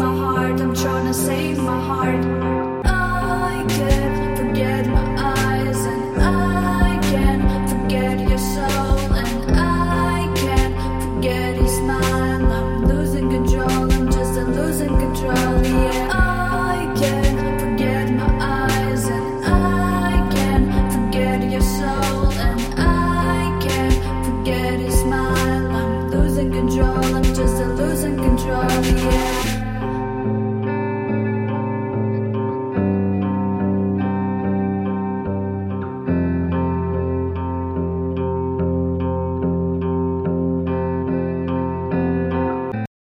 my heart, I'm trying to save my heart. I can't forget my eyes, and I can't forget your soul, and I can't forget your smile. I'm losing control, I'm just a losing control, yeah. I can't forget my eyes, and I can't forget your soul, and I can't forget your smile. I'm losing control, I'm just a losing control, yeah.